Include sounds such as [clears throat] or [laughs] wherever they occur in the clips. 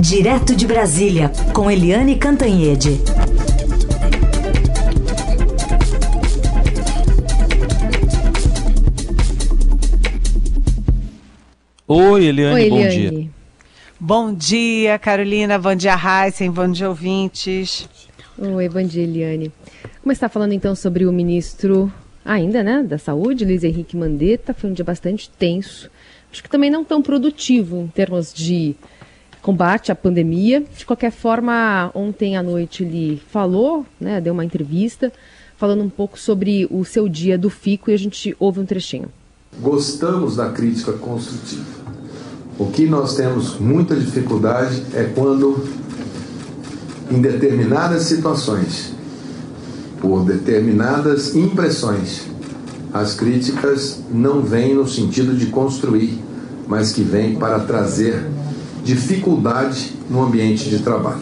Direto de Brasília, com Eliane Cantanhede. Oi, Eliane, Oi, bom Eliane. dia. Bom dia, Carolina. Bom dia, Heisen. Bom dia, ouvintes. Oi, bom dia, Eliane. Como está falando então sobre o ministro, ainda, né, da Saúde, Luiz Henrique Mandetta, foi um dia bastante tenso. Acho que também não tão produtivo em termos de combate à pandemia. De qualquer forma, ontem à noite ele falou, né, deu uma entrevista, falando um pouco sobre o seu dia do FICO e a gente ouve um trechinho. Gostamos da crítica construtiva. O que nós temos muita dificuldade é quando, em determinadas situações, por determinadas impressões, as críticas não vêm no sentido de construir, mas que vêm para trazer dificuldade no ambiente de trabalho.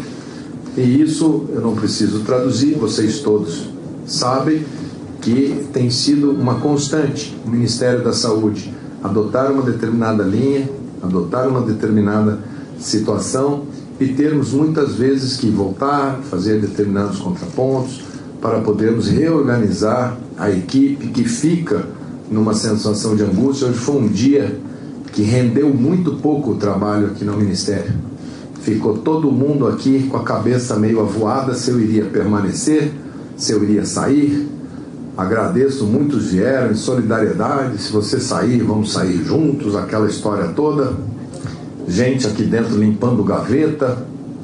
E isso eu não preciso traduzir, vocês todos sabem que tem sido uma constante o Ministério da Saúde adotar uma determinada linha, adotar uma determinada situação e termos muitas vezes que voltar, fazer determinados contrapontos para podermos reorganizar a equipe que fica numa sensação de angústia. Hoje foi um dia que rendeu muito pouco o trabalho aqui no Ministério. Ficou todo mundo aqui com a cabeça meio avoada se eu iria permanecer, se eu iria sair. Agradeço, muitos vieram em solidariedade. Se você sair, vamos sair juntos, aquela história toda. Gente aqui dentro limpando gaveta,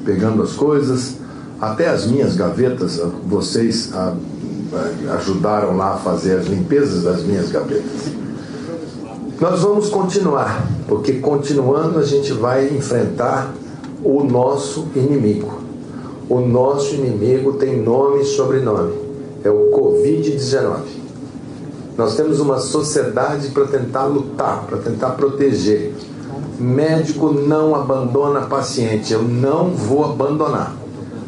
pegando as coisas. Até as minhas gavetas, vocês ah, ajudaram lá a fazer as limpezas das minhas gavetas. Nós vamos continuar, porque continuando a gente vai enfrentar o nosso inimigo. O nosso inimigo tem nome e sobrenome. É o Covid-19. Nós temos uma sociedade para tentar lutar, para tentar proteger. Médico não abandona paciente, eu não vou abandonar.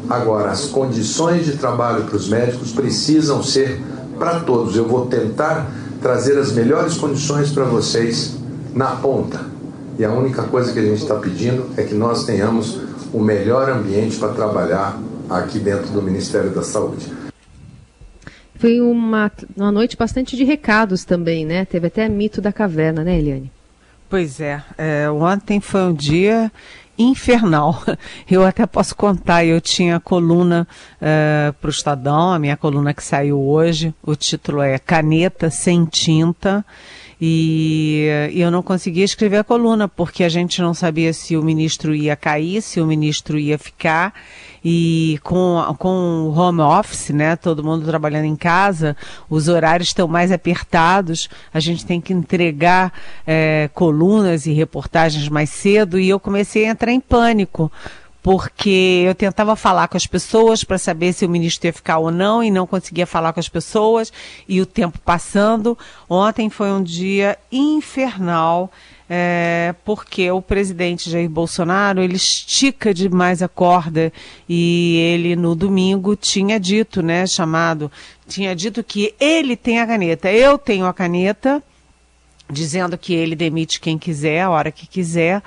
Agora, as condições de trabalho para os médicos precisam ser para todos. Eu vou tentar trazer as melhores condições para vocês na ponta. E a única coisa que a gente está pedindo é que nós tenhamos o melhor ambiente para trabalhar aqui dentro do Ministério da Saúde. Foi uma, uma noite bastante de recados também, né? Teve até mito da caverna, né, Eliane? Pois é, é, ontem foi um dia infernal. [laughs] Eu até posso contar, eu tinha coluna uh, para o Estadão, a minha coluna que saiu hoje, o título é Caneta Sem Tinta. E, eu não conseguia escrever a coluna, porque a gente não sabia se o ministro ia cair, se o ministro ia ficar. E com, com o home office, né, todo mundo trabalhando em casa, os horários estão mais apertados, a gente tem que entregar é, colunas e reportagens mais cedo, e eu comecei a entrar em pânico porque eu tentava falar com as pessoas para saber se o ministro ia ficar ou não e não conseguia falar com as pessoas e o tempo passando. Ontem foi um dia infernal. É, porque o presidente Jair Bolsonaro ele estica demais a corda e ele no domingo tinha dito, né, chamado, tinha dito que ele tem a caneta, eu tenho a caneta, dizendo que ele demite quem quiser, a hora que quiser,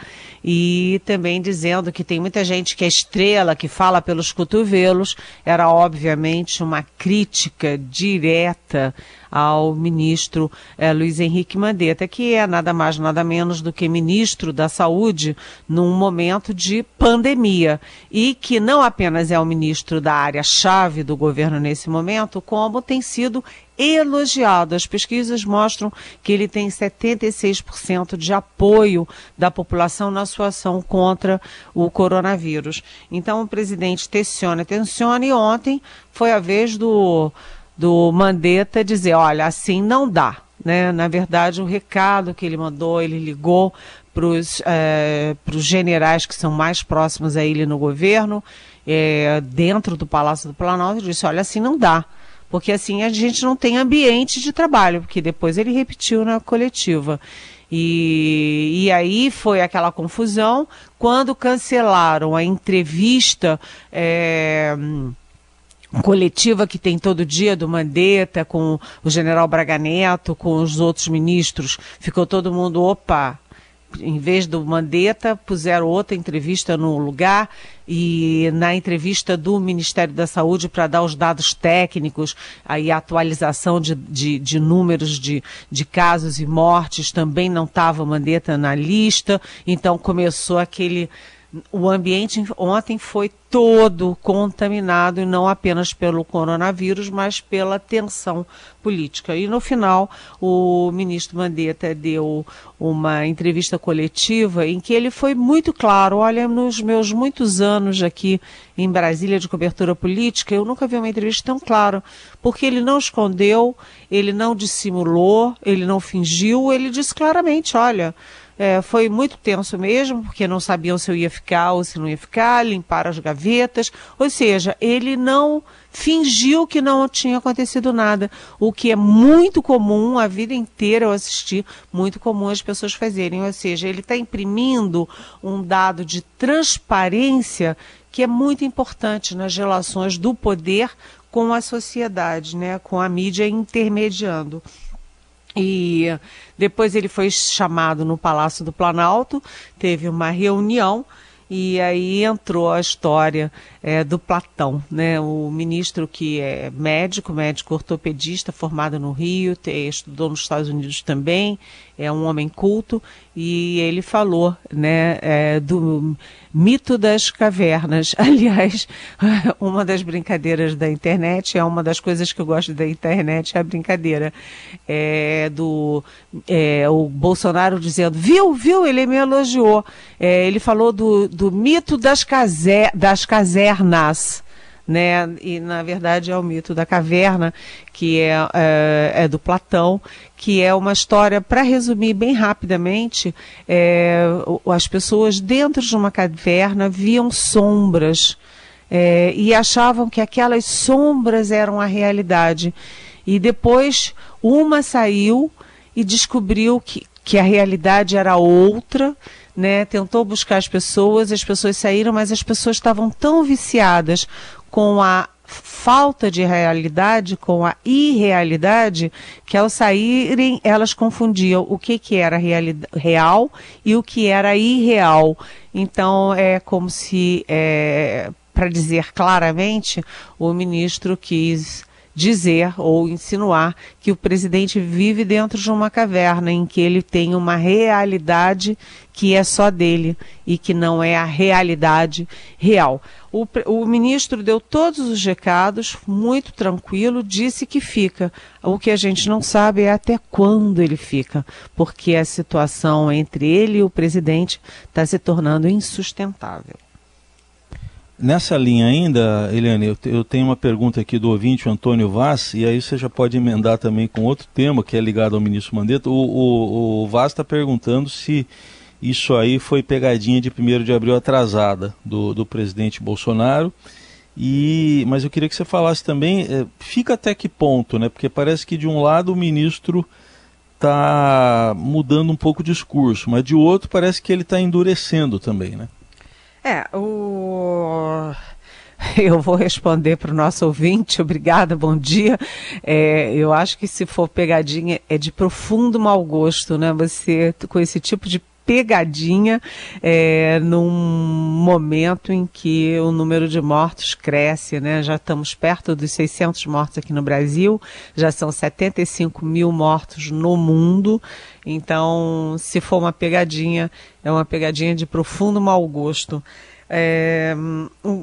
e também dizendo que tem muita gente que é estrela, que fala pelos cotovelos, era obviamente uma crítica direta ao ministro eh, Luiz Henrique Mandetta, que é nada mais, nada menos do que ministro da Saúde num momento de pandemia. E que não apenas é o ministro da área-chave do governo nesse momento, como tem sido elogiado. As pesquisas mostram que ele tem 76% de apoio da população na sua ação contra o coronavírus. Então o presidente tensiona, tensiona e ontem foi a vez do do Mandetta dizer, olha, assim não dá. Né? Na verdade, o recado que ele mandou, ele ligou para os é, generais que são mais próximos a ele no governo, é, dentro do Palácio do Planalto, e disse, olha, assim não dá. Porque assim a gente não tem ambiente de trabalho, porque depois ele repetiu na coletiva. E, e aí foi aquela confusão quando cancelaram a entrevista. É, coletiva que tem todo dia do Mandetta com o general Braga Neto, com os outros ministros, ficou todo mundo, opa, em vez do Mandetta, puseram outra entrevista no lugar e na entrevista do Ministério da Saúde para dar os dados técnicos, aí a atualização de, de, de números de, de casos e mortes também não estava Mandetta na lista, então começou aquele o ambiente ontem foi todo contaminado, não apenas pelo coronavírus, mas pela tensão política. E no final, o ministro Mandetta deu uma entrevista coletiva em que ele foi muito claro: olha, nos meus muitos anos aqui em Brasília de cobertura política, eu nunca vi uma entrevista tão clara, porque ele não escondeu, ele não dissimulou, ele não fingiu, ele disse claramente: olha. É, foi muito tenso mesmo, porque não sabiam se eu ia ficar ou se não ia ficar, limparam as gavetas. Ou seja, ele não fingiu que não tinha acontecido nada, o que é muito comum a vida inteira eu assisti, muito comum as pessoas fazerem. Ou seja, ele está imprimindo um dado de transparência que é muito importante nas relações do poder com a sociedade, né, com a mídia intermediando. E depois ele foi chamado no Palácio do Planalto, teve uma reunião e aí entrou a história é, do Platão, né? O ministro que é médico, médico ortopedista, formado no Rio, te, estudou nos Estados Unidos também, é um homem culto e ele falou, né, é, do mito das cavernas. [laughs] Aliás, [laughs] uma das brincadeiras da internet é uma das coisas que eu gosto da internet é a brincadeira é, do é, o Bolsonaro dizendo, viu, viu, ele me elogiou. É, ele falou do, do mito das, caser, das casernas. Né? E na verdade é o mito da caverna, que é, é, é do Platão, que é uma história, para resumir bem rapidamente, é, as pessoas dentro de uma caverna viam sombras é, e achavam que aquelas sombras eram a realidade. E depois uma saiu e descobriu que, que a realidade era outra, né? Tentou buscar as pessoas, as pessoas saíram, mas as pessoas estavam tão viciadas com a falta de realidade com a irrealidade, que ao saírem elas confundiam o que, que era real e o que era irreal. Então é como se, é, para dizer claramente, o ministro quis dizer ou insinuar que o presidente vive dentro de uma caverna em que ele tem uma realidade que é só dele e que não é a realidade real. O, o ministro deu todos os recados, muito tranquilo, disse que fica. O que a gente não sabe é até quando ele fica, porque a situação entre ele e o presidente está se tornando insustentável. Nessa linha ainda, Eliane, eu, tenho uma pergunta aqui do ouvinte, Antônio Vaz, e aí você já pode emendar também com outro tema que é ligado ao ministro Mandetta. O, o, o Vaz está perguntando se isso aí foi pegadinha de 1 de abril atrasada do, do presidente Bolsonaro. E, mas eu queria que você falasse também, é, fica até que ponto, né? Porque parece que de um lado o ministro está mudando um pouco o discurso, mas de outro parece que ele está endurecendo também, né? É, o. [laughs] Eu vou responder para o nosso ouvinte. Obrigada, bom dia. É, eu acho que se for pegadinha é de profundo mau gosto, né? Você com esse tipo de pegadinha é, num momento em que o número de mortos cresce, né? Já estamos perto dos 600 mortos aqui no Brasil, já são 75 mil mortos no mundo. Então, se for uma pegadinha, é uma pegadinha de profundo mau gosto. É,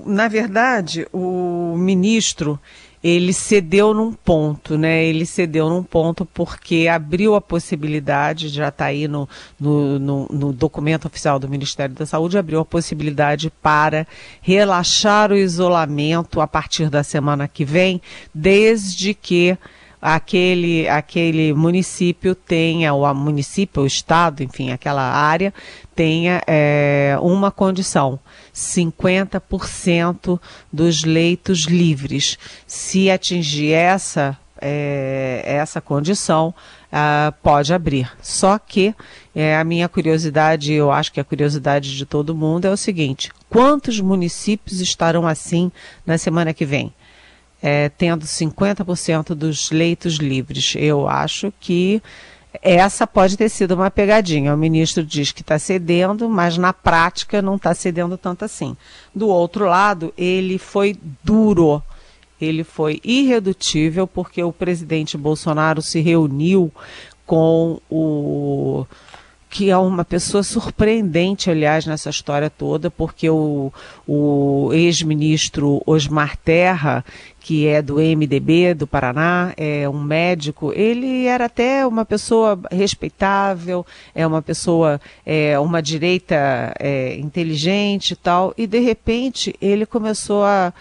na verdade, o ministro ele cedeu num ponto, né? Ele cedeu num ponto porque abriu a possibilidade, já está aí no, no, no, no, documento oficial do Ministério da Saúde, abriu a possibilidade para relaxar o isolamento a partir da semana que vem, desde que aquele, aquele município tenha, ou a município, o estado, enfim, aquela área, tenha é, uma condição, 50% dos leitos livres. Se atingir essa, é, essa condição, Uh, pode abrir. Só que é, a minha curiosidade, eu acho que a curiosidade de todo mundo é o seguinte: quantos municípios estarão assim na semana que vem? É, tendo 50% dos leitos livres. Eu acho que essa pode ter sido uma pegadinha. O ministro diz que está cedendo, mas na prática não está cedendo tanto assim. Do outro lado, ele foi duro, ele foi irredutível, porque o presidente Bolsonaro se reuniu com o que é uma pessoa surpreendente, aliás, nessa história toda, porque o, o ex-ministro Osmar Terra, que é do MDB do Paraná, é um médico, ele era até uma pessoa respeitável, é uma pessoa, é, uma direita é, inteligente e tal, e de repente ele começou a,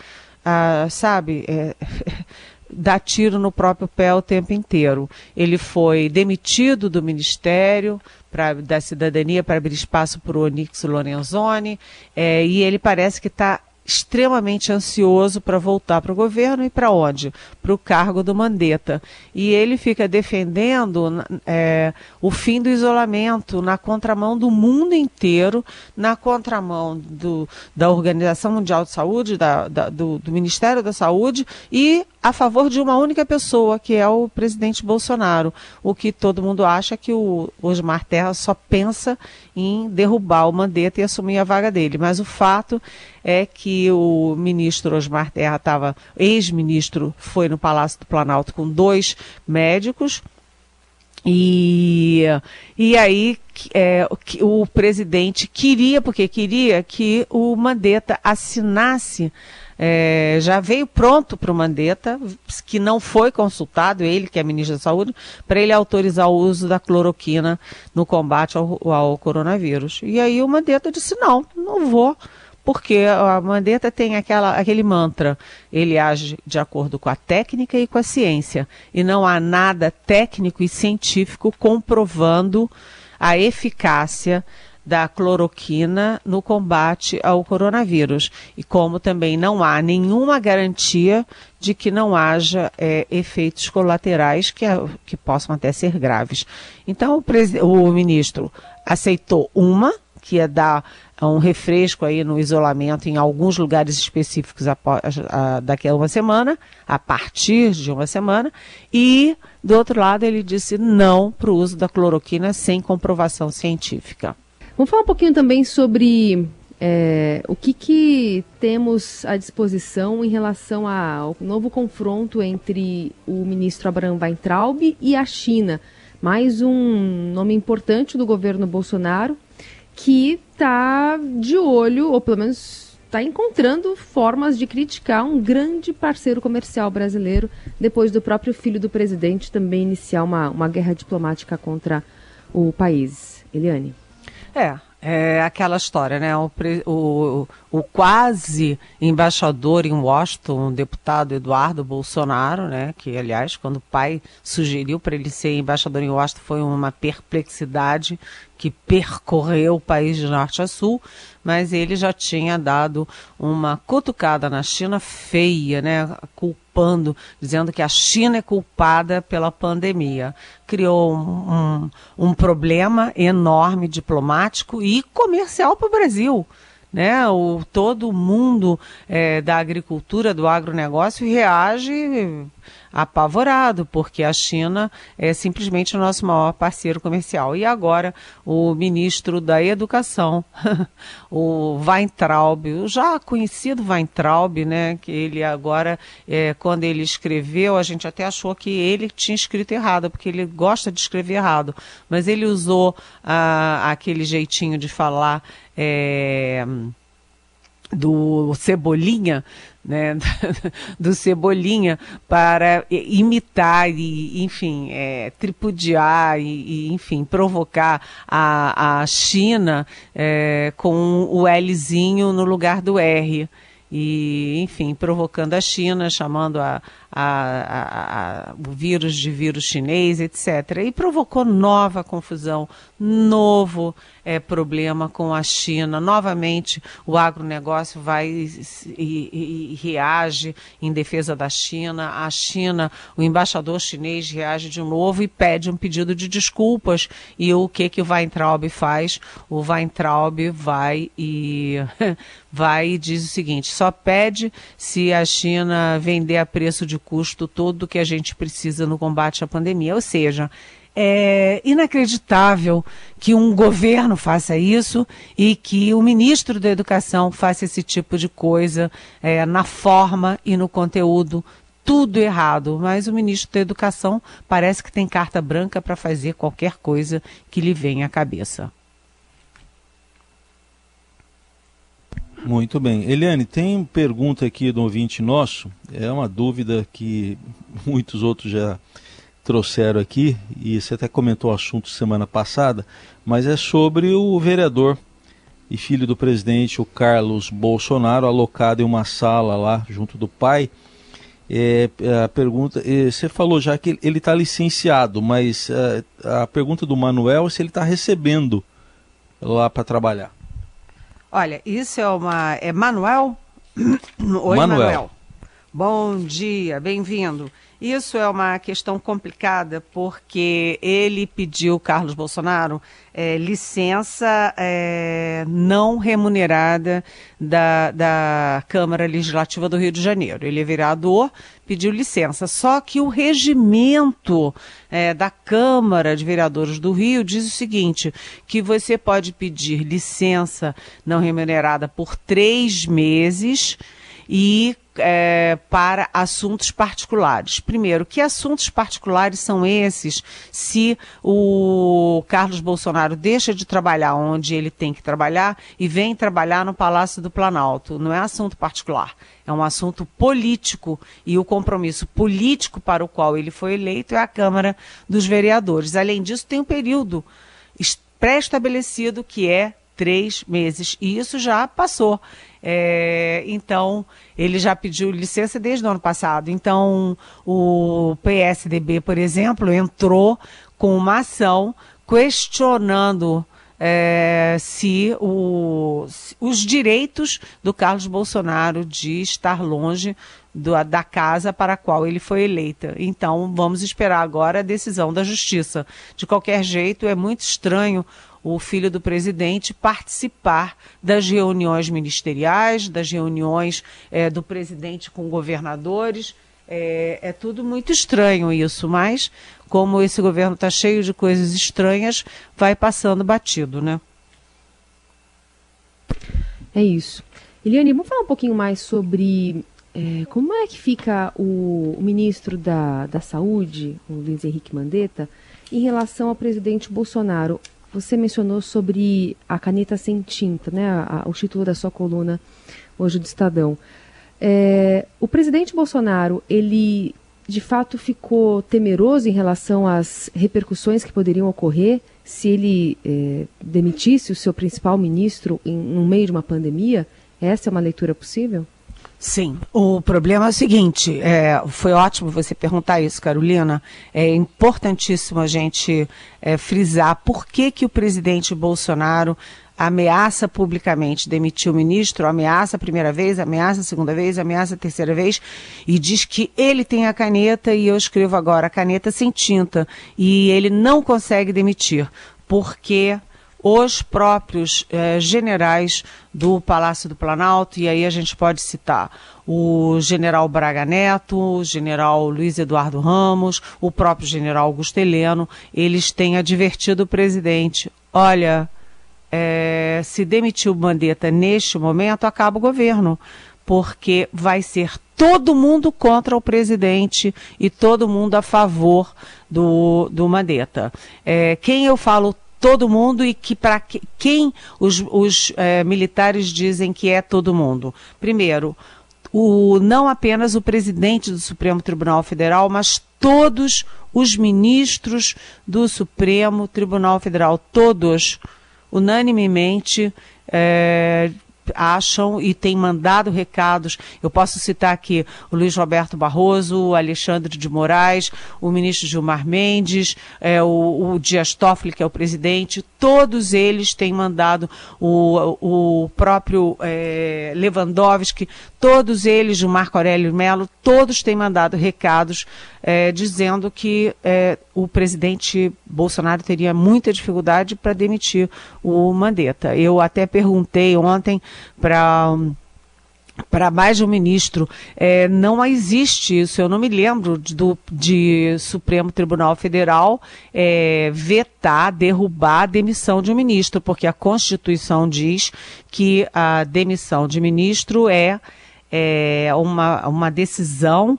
a sabe, é, [laughs] dar tiro no próprio pé o tempo inteiro. Ele foi demitido do ministério, pra, da cidadania para abrir espaço para o Onix Lorenzoni, é, e ele parece que está extremamente ansioso para voltar para o governo e para onde? Para o cargo do Mandetta. E ele fica defendendo é, o fim do isolamento na contramão do mundo inteiro, na contramão do, da Organização Mundial de Saúde, da, da, do, do Ministério da Saúde e a favor de uma única pessoa, que é o presidente Bolsonaro. O que todo mundo acha que o Osmar Terra só pensa em derrubar o Mandetta e assumir a vaga dele. Mas o fato é que o ministro Osmar Terra estava, ex-ministro, foi no Palácio do Planalto com dois médicos. E, e aí é, o, presidente queria, porque queria que o Mandetta assinasse é, já veio pronto para o Mandetta, que não foi consultado, ele que é ministro da Saúde, para ele autorizar o uso da cloroquina no combate ao, ao coronavírus. E aí o Mandetta disse, não, não vou porque a Mandetta tem aquela, aquele mantra, ele age de acordo com a técnica e com a ciência, e não há nada técnico e científico comprovando a eficácia da cloroquina no combate ao coronavírus. E como também não há nenhuma garantia de que não haja é, efeitos colaterais que, que possam até ser graves. Então, o, o ministro aceitou uma, que é dar um refresco aí no isolamento em alguns lugares específicos após, a, daqui a uma semana, a partir de uma semana, e do outro lado ele disse não para o uso da cloroquina sem comprovação científica. Vamos falar um pouquinho também sobre é, o que, que temos à disposição em relação ao novo confronto entre o ministro Abraham Weintraub e a China. Mais um nome importante do governo Bolsonaro que está de olho, ou pelo menos está encontrando formas de criticar um grande parceiro comercial brasileiro, depois do próprio filho do presidente também iniciar uma, uma guerra diplomática contra o país. Eliane. É, é aquela história, né? O, o, o, quase embaixador em Washington, o deputado Eduardo Bolsonaro, né? Que, aliás, quando o pai sugeriu para ele ser embaixador em Washington, foi uma perplexidade que percorreu o país de norte a sul, mas ele já tinha dado uma cutucada na China feia, né? Culpando, dizendo que a China é culpada pela pandemia. Criou um, um, um problema enorme diplomático e comercial para o Brasil né? O, todo mundo é, da agricultura, do agronegócio reage apavorado, porque a China é simplesmente o nosso maior parceiro comercial. E agora o ministro da Educação, [laughs] o Weintraub, o já conhecido Weintraub, né, que ele agora, é, quando ele escreveu, a gente até achou que ele tinha escrito errado, porque ele gosta de escrever errado, mas ele usou ah, aquele jeitinho de falar. É, do Cebolinha, né, [laughs] do Cebolinha, para imitar e, enfim, é, tripudiar e, e, enfim, provocar a, a China é, com o Lzinho no lugar do R. E, enfim, provocando a China, chamando a, a, a, o vírus de vírus chinês, etc. E provocou nova confusão, novo é, problema com a China. Novamente, o agronegócio vai e, e, e, reage em defesa da China. A China, o embaixador chinês reage de novo e pede um pedido de desculpas. E o que, que o Weintraub faz? O Weintraub vai e [laughs] vai e diz o seguinte: só pede se a China vender a preço de custo todo que a gente precisa no combate à pandemia. Ou seja, é inacreditável que um governo faça isso e que o ministro da Educação faça esse tipo de coisa é, na forma e no conteúdo. Tudo errado, mas o ministro da Educação parece que tem carta branca para fazer qualquer coisa que lhe venha à cabeça. Muito bem. Eliane, tem pergunta aqui do ouvinte nosso, é uma dúvida que muitos outros já trouxeram aqui, e você até comentou o assunto semana passada, mas é sobre o vereador e filho do presidente, o Carlos Bolsonaro, alocado em uma sala lá junto do pai. É, a pergunta, é, você falou já que ele está licenciado, mas é, a pergunta do Manuel é se ele está recebendo lá para trabalhar. Olha, isso é uma. É Manuel? [clears throat] Oi, Manuel. Manuel. Bom dia, bem-vindo. Isso é uma questão complicada porque ele pediu, Carlos Bolsonaro, é, licença é, não remunerada da, da Câmara Legislativa do Rio de Janeiro. Ele é vereador, pediu licença. Só que o regimento é, da Câmara de Vereadores do Rio diz o seguinte: que você pode pedir licença não remunerada por três meses e é, para assuntos particulares. Primeiro, que assuntos particulares são esses se o Carlos Bolsonaro deixa de trabalhar onde ele tem que trabalhar e vem trabalhar no Palácio do Planalto? Não é assunto particular, é um assunto político e o compromisso político para o qual ele foi eleito é a Câmara dos Vereadores. Além disso, tem um período pré-estabelecido que é três meses. E isso já passou. É, então, ele já pediu licença desde o ano passado. Então, o PSDB, por exemplo, entrou com uma ação questionando é, se, o, os direitos do Carlos Bolsonaro de estar longe do, da casa para a qual ele foi eleita. Então, vamos esperar agora a decisão da Justiça. De qualquer jeito, é muito estranho o filho do presidente participar das reuniões ministeriais, das reuniões é, do presidente com governadores. É, é, tudo muito estranho isso, mas como esse governo está cheio de coisas estranhas, vai passando batido, né? É isso. Eliane, vamos falar um pouquinho mais sobre é, como é que fica o, o, ministro da, da Saúde, o Luiz Henrique Mandetta, em relação ao presidente Bolsonaro. Você mencionou sobre a caneta sem tinta, né? A, a, o título da sua coluna hoje do Estadão. É, o presidente Bolsonaro, ele de fato ficou temeroso em relação às repercussões que poderiam ocorrer se ele é, demitisse o seu principal ministro em, no meio de uma pandemia? Essa é uma leitura possível? Sim, o problema é o seguinte, é, foi ótimo você perguntar isso, Carolina. É importantíssimo a gente é, frisar por que, que o presidente Bolsonaro ameaça publicamente demitir o ministro, ameaça a primeira vez, ameaça a segunda vez, ameaça a terceira vez, e diz que ele tem a caneta e eu escrevo agora a caneta sem tinta, e ele não consegue demitir, porque os próprios eh, generais do Palácio do Planalto, e aí a gente pode citar o general Braga Neto, o general Luiz Eduardo Ramos, o próprio general Augusto Heleno, eles têm advertido o presidente: olha, é, se demitir o Mandetta neste momento, acaba o governo, porque vai ser todo mundo contra o presidente e todo mundo a favor do, do Mandetta. É, quem eu falo todo mundo e que para que, quem os, os é, militares dizem que é todo mundo. Primeiro, o, não apenas o presidente do Supremo Tribunal Federal, mas todos os ministros do Supremo Tribunal Federal, todos, unanimemente, é, acham e têm mandado recados. Eu posso citar aqui o Luiz Roberto Barroso, o Alexandre de Moraes, o ministro Gilmar Mendes, é, o, o Dias Toffoli, que é o presidente, todos eles têm mandado o, o próprio é, Lewandowski, todos eles, o Marco Aurélio Melo, todos têm mandado recados é, dizendo que é, o presidente Bolsonaro teria muita dificuldade para demitir o Mandetta. Eu até perguntei ontem para para mais de um ministro. É, não existe isso. Eu não me lembro de, do de Supremo Tribunal Federal é, vetar, derrubar a demissão de um ministro, porque a Constituição diz que a demissão de ministro é, é uma, uma decisão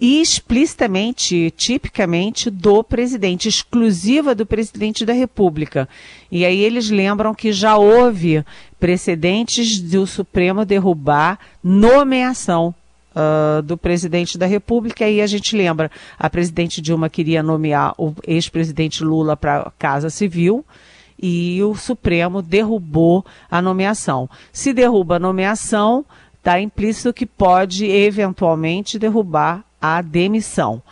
explicitamente, tipicamente do presidente, exclusiva do presidente da República. E aí eles lembram que já houve precedentes do Supremo derrubar nomeação uh, do presidente da República. E aí a gente lembra, a presidente Dilma queria nomear o ex-presidente Lula para a Casa Civil e o Supremo derrubou a nomeação. Se derruba a nomeação, está implícito que pode eventualmente derrubar a demissão.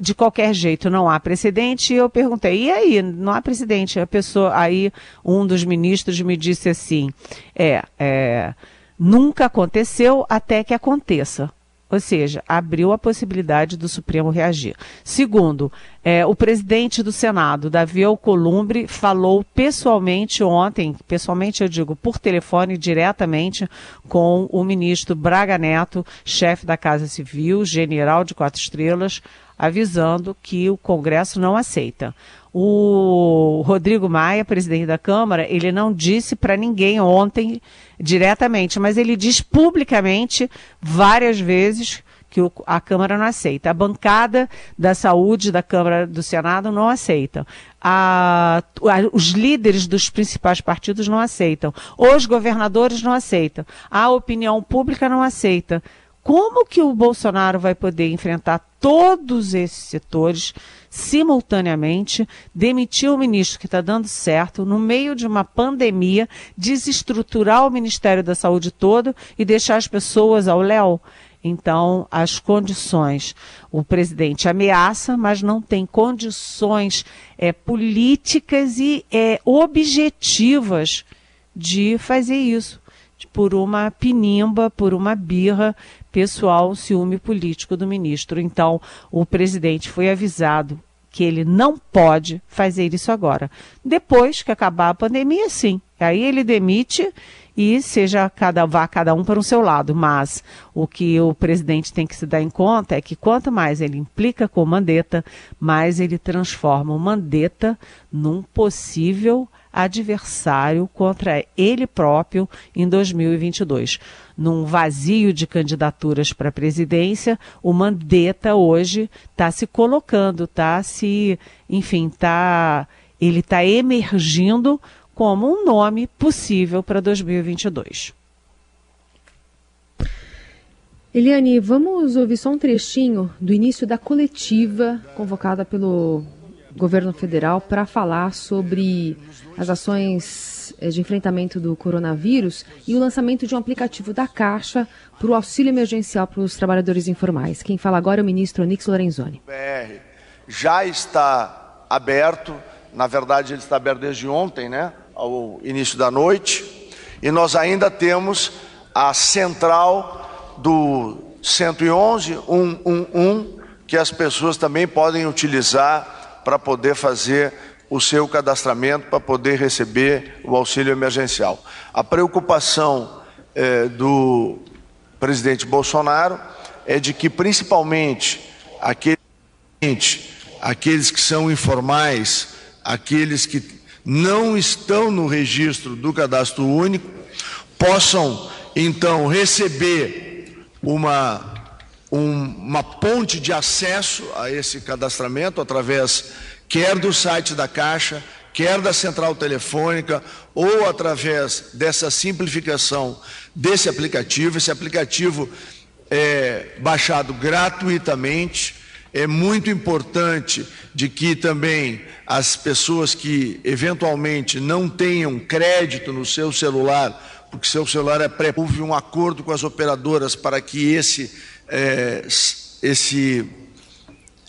De qualquer jeito, não há precedente. E eu perguntei, e aí, não há precedente? A pessoa, aí um dos ministros me disse assim, é, é nunca aconteceu até que aconteça. Ou seja, abriu a possibilidade do Supremo reagir. Segundo, é, o presidente do Senado, Davi Alcolumbre, falou pessoalmente ontem, pessoalmente eu digo, por telefone, diretamente, com o ministro Braga Neto, chefe da Casa Civil, general de quatro estrelas, avisando que o Congresso não aceita. O Rodrigo Maia, presidente da Câmara, ele não disse para ninguém ontem diretamente, mas ele diz publicamente várias vezes que a Câmara não aceita. A bancada da saúde da Câmara do Senado não aceita. A, a, os líderes dos principais partidos não aceitam. Os governadores não aceitam. A opinião pública não aceita. Como que o Bolsonaro vai poder enfrentar todos esses setores simultaneamente, demitir o ministro que está dando certo, no meio de uma pandemia, desestruturar o Ministério da Saúde todo e deixar as pessoas ao léu? Então, as condições, o presidente ameaça, mas não tem condições é, políticas e é, objetivas de fazer isso por uma pinimba, por uma birra pessoal, ciúme político do ministro. Então, o presidente foi avisado que ele não pode fazer isso agora. Depois que acabar a pandemia, sim. Aí ele demite e seja cada vá cada um para o seu lado. Mas o que o presidente tem que se dar em conta é que quanto mais ele implica com o Mandetta, mais ele transforma o Mandetta num possível adversário contra ele próprio em 2022. Num vazio de candidaturas para a presidência, o Mandetta hoje está se colocando, está se, enfim, tá, ele está emergindo como um nome possível para 2022. Eliane, vamos ouvir só um trechinho do início da coletiva convocada pelo governo federal para falar sobre as ações eh, de enfrentamento do coronavírus e o lançamento de um aplicativo da Caixa para o auxílio emergencial para os trabalhadores informais. Quem fala agora é o ministro Onix Lorenzoni. BR já está aberto, na verdade ele está aberto desde ontem, né, ao início da noite, e nós ainda temos a central do 111 111 que as pessoas também podem utilizar para poder fazer o seu cadastramento, para poder receber o auxílio emergencial. A preocupação eh, do presidente Bolsonaro é de que, principalmente, aqueles, aqueles que são informais, aqueles que não estão no registro do cadastro único, possam então receber uma um, uma ponte de acesso a esse cadastramento através quer do site da Caixa, quer da central telefônica ou através dessa simplificação desse aplicativo. Esse aplicativo é baixado gratuitamente. É muito importante de que também as pessoas que eventualmente não tenham crédito no seu celular, porque seu celular é pré, houve um acordo com as operadoras para que esse é, esse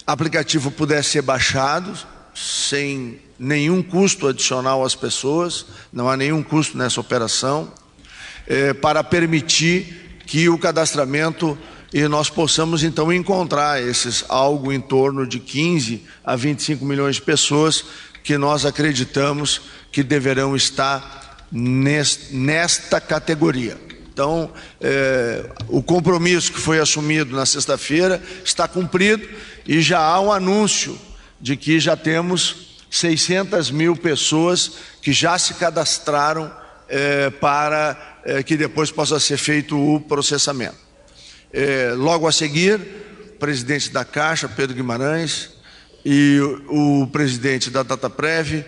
aplicativo pudesse ser baixado sem nenhum custo adicional às pessoas, não há nenhum custo nessa operação, é, para permitir que o cadastramento e nós possamos então encontrar esses algo em torno de 15 a 25 milhões de pessoas que nós acreditamos que deverão estar nesta categoria. Então, é, o compromisso que foi assumido na sexta-feira está cumprido e já há um anúncio de que já temos 600 mil pessoas que já se cadastraram é, para é, que depois possa ser feito o processamento. É, logo a seguir, o presidente da Caixa, Pedro Guimarães, e o, o presidente da Dataprev,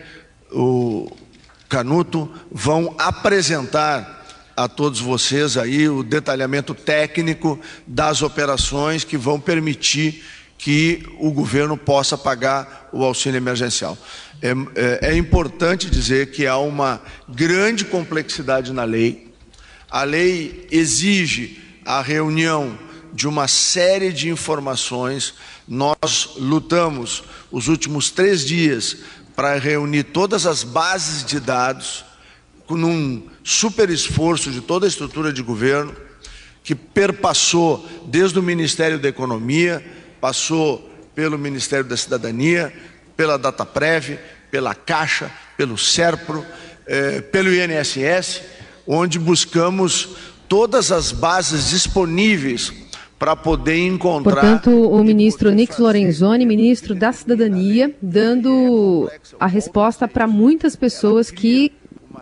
o Canuto, vão apresentar a todos vocês aí o detalhamento técnico das operações que vão permitir que o governo possa pagar o auxílio emergencial. É, é, é, importante dizer que há uma grande complexidade na lei. A lei exige a reunião de uma série de informações. Nós lutamos os últimos três dias para reunir todas as bases de dados com um super esforço de toda a estrutura de governo, que perpassou desde o Ministério da Economia, passou pelo Ministério da Cidadania, pela Dataprev, pela Caixa, pelo SERPRO, eh, pelo INSS, onde buscamos todas as bases disponíveis para poder encontrar. Portanto, o ministro Nix Lorenzoni, ministro da Cidadania, dando a resposta para muitas pessoas que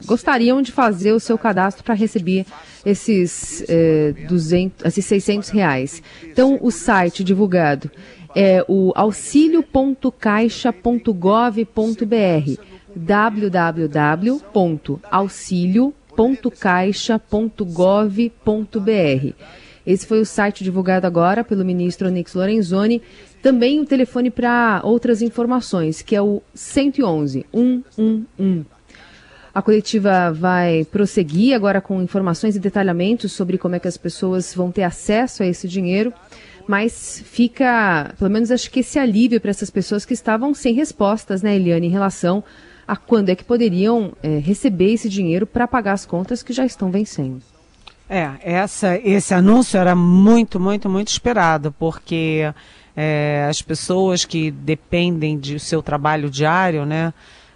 gostariam de fazer o seu cadastro para receber esses, eh, 200, esses 600 reais. Então, o site divulgado é o auxilio.caixa.gov.br www.auxilio.caixa.gov.br esse foi o site divulgado agora pelo ministro Onix Lorenzoni. Também o telefone para outras informações, que é o 111 111. A coletiva vai prosseguir agora com informações e detalhamentos sobre como é que as pessoas vão ter acesso a esse dinheiro, mas fica, pelo menos acho que esse alívio para essas pessoas que estavam sem respostas, né, Eliane, em relação a quando é que poderiam é, receber esse dinheiro para pagar as contas que já estão vencendo. É, essa, esse anúncio era muito, muito, muito esperado, porque é, as pessoas que dependem do seu trabalho diário, né,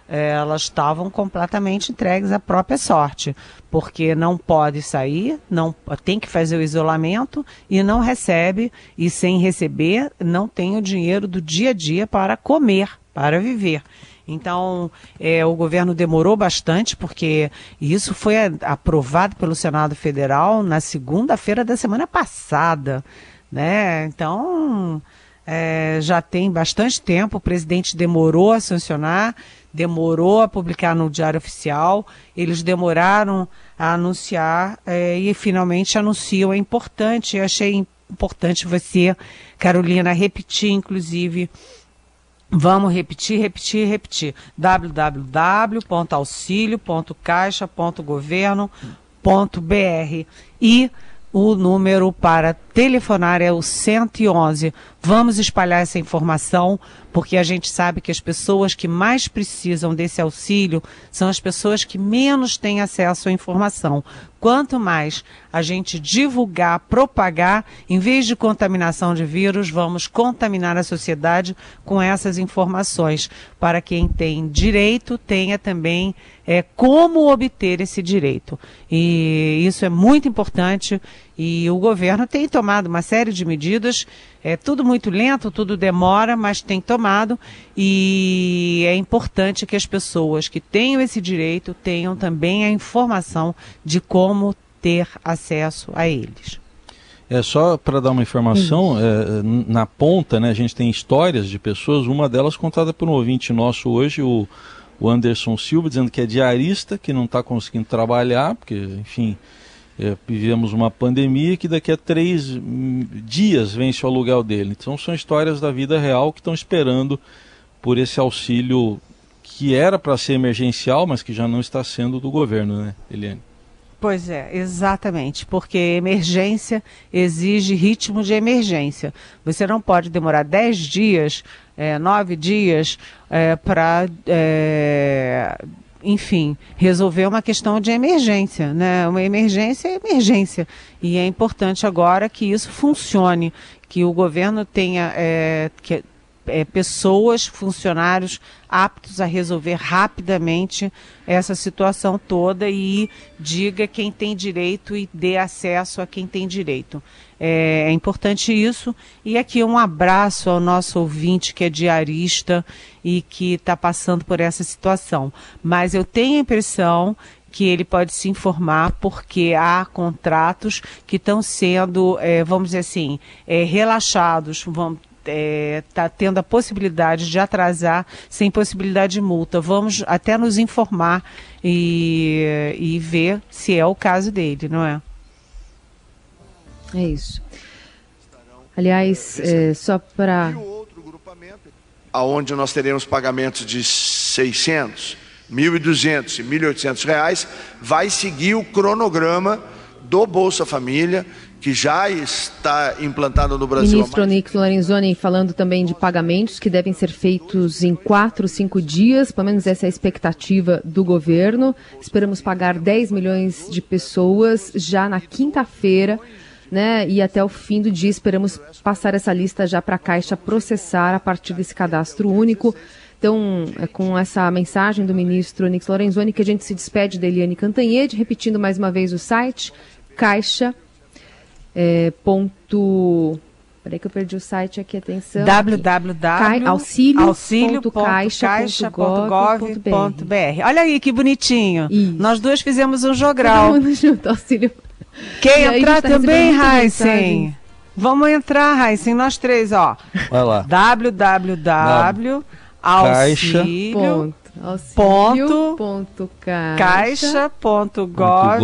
elas estavam completamente entregues à própria sorte, porque não pode sair, não tem que fazer o isolamento e não recebe, e sem receber, não tem o dinheiro do dia a dia para comer, para viver. Então, é, o governo demorou bastante, porque isso foi aprovado pelo Senado Federal na segunda-feira da semana passada. Né? Então, é, já tem bastante tempo, o presidente demorou a sancionar, demorou a publicar no Diário Oficial, eles demoraram a anunciar é, e finalmente anunciam. É importante, eu achei importante você, Carolina, repetir, inclusive, Vamos repetir, repetir, repetir. www.auxilio.caixa.governo.br e o número para telefonar é o 111. Vamos espalhar essa informação, porque a gente sabe que as pessoas que mais precisam desse auxílio são as pessoas que menos têm acesso à informação. Quanto mais a gente divulgar, propagar, em vez de contaminação de vírus, vamos contaminar a sociedade com essas informações, para quem tem direito tenha também é, como obter esse direito. E isso é muito importante e o governo tem tomado uma série de medidas, é tudo muito lento, tudo demora, mas tem tomado e é importante que as pessoas que tenham esse direito tenham também a informação de como ter acesso a eles. É só para dar uma informação, é, na ponta, né, a gente tem histórias de pessoas, uma delas contada por um ouvinte nosso hoje, o, o Anderson Silva, dizendo que é diarista, que não está conseguindo trabalhar, porque, enfim, é, vivemos uma pandemia que daqui a três hum, dias vence o aluguel dele. Então são histórias da vida real que estão esperando por esse auxílio que era para ser emergencial, mas que já não está sendo do governo, né, Eliane? Pois é, exatamente, porque emergência exige ritmo de emergência. Você não pode demorar dez dias, é, nove dias é, para é, enfim, resolver uma questão de emergência, né? Uma emergência é emergência. E é importante agora que isso funcione, que o governo tenha, é, que é, pessoas, funcionários aptos a resolver rapidamente essa situação toda e diga quem tem direito e dê acesso a quem tem direito. É, é importante isso. E aqui um abraço ao nosso ouvinte que é diarista e que está passando por essa situação. Mas eu tenho a impressão que ele pode se informar, porque há contratos que estão sendo, é, vamos dizer assim, é, relaxados, vamos, está é, tá tendo a possibilidade de atrasar sem possibilidade de multa. Vamos até nos informar e, e ver se é o caso dele, não é? É isso. Aliás, é, só para. Aonde nós teremos pagamentos de 600, 1.200 e 1.800 reais, vai seguir o cronograma do Bolsa Família, que já está implantado no Brasil. Ministro Onyx Lorenzoni falando também de pagamentos que devem ser feitos em quatro, cinco dias, pelo menos essa é a expectativa do governo. Esperamos pagar 10 milhões de pessoas já na quinta-feira. Né, e até o fim do dia esperamos passar essa lista já para a Caixa processar a partir desse cadastro único. Então, é com essa mensagem do ministro Onyx Lorenzoni que a gente se despede da Eliane Cantanhede, repetindo mais uma vez o site, caixa é, ponto Peraí que eu perdi o site aqui, atenção. www.auxilio.caixa.gov.br. Olha aí que bonitinho. Isso. Nós duas fizemos um jogral. Todo mundo junto, auxílio. Quer entrar tá também, Heisen? Vamos entrar, Heisen, nós três, ó. Vai lá. www.auxilio ponto, ponto caixa, ponto gov,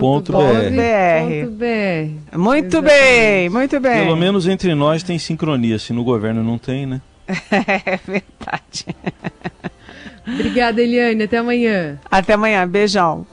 ponto br. Muito bem, muito bem. Pelo menos entre nós tem sincronia, se no governo não tem, né? [laughs] é verdade. Obrigada, Eliane. Até amanhã. Até amanhã. Beijão.